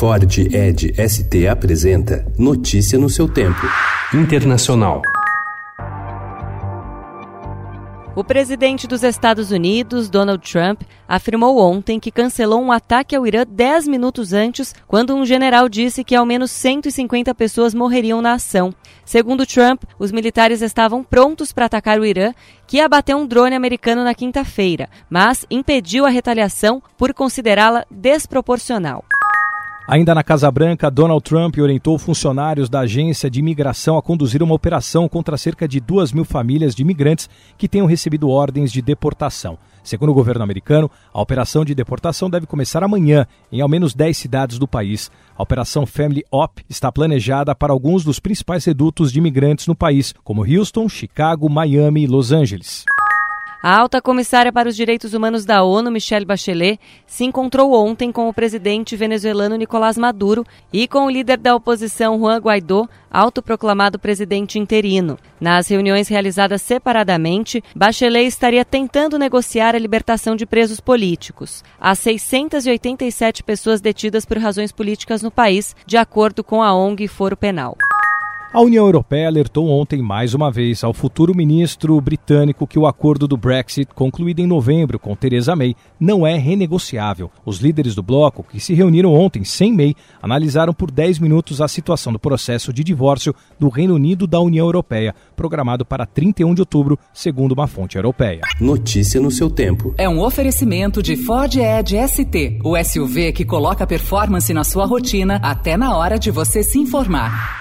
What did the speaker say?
Ford Ed ST apresenta Notícia no seu tempo. Internacional. O presidente dos Estados Unidos, Donald Trump, afirmou ontem que cancelou um ataque ao Irã 10 minutos antes, quando um general disse que ao menos 150 pessoas morreriam na ação. Segundo Trump, os militares estavam prontos para atacar o Irã, que abateu um drone americano na quinta-feira, mas impediu a retaliação por considerá-la desproporcional. Ainda na Casa Branca, Donald Trump orientou funcionários da agência de imigração a conduzir uma operação contra cerca de duas mil famílias de imigrantes que tenham recebido ordens de deportação. Segundo o governo americano, a operação de deportação deve começar amanhã em ao menos 10 cidades do país. A operação Family Op está planejada para alguns dos principais redutos de imigrantes no país, como Houston, Chicago, Miami e Los Angeles. A alta comissária para os direitos humanos da ONU, Michelle Bachelet, se encontrou ontem com o presidente venezuelano Nicolás Maduro e com o líder da oposição Juan Guaidó, autoproclamado presidente interino. Nas reuniões realizadas separadamente, Bachelet estaria tentando negociar a libertação de presos políticos. Há 687 pessoas detidas por razões políticas no país, de acordo com a ONG Foro Penal. A União Europeia alertou ontem mais uma vez ao futuro ministro britânico que o acordo do Brexit, concluído em novembro com Theresa May, não é renegociável. Os líderes do bloco, que se reuniram ontem sem May, analisaram por 10 minutos a situação do processo de divórcio do Reino Unido da União Europeia, programado para 31 de outubro, segundo uma fonte europeia. Notícia no seu tempo. É um oferecimento de Ford Edge ST, o SUV que coloca performance na sua rotina até na hora de você se informar.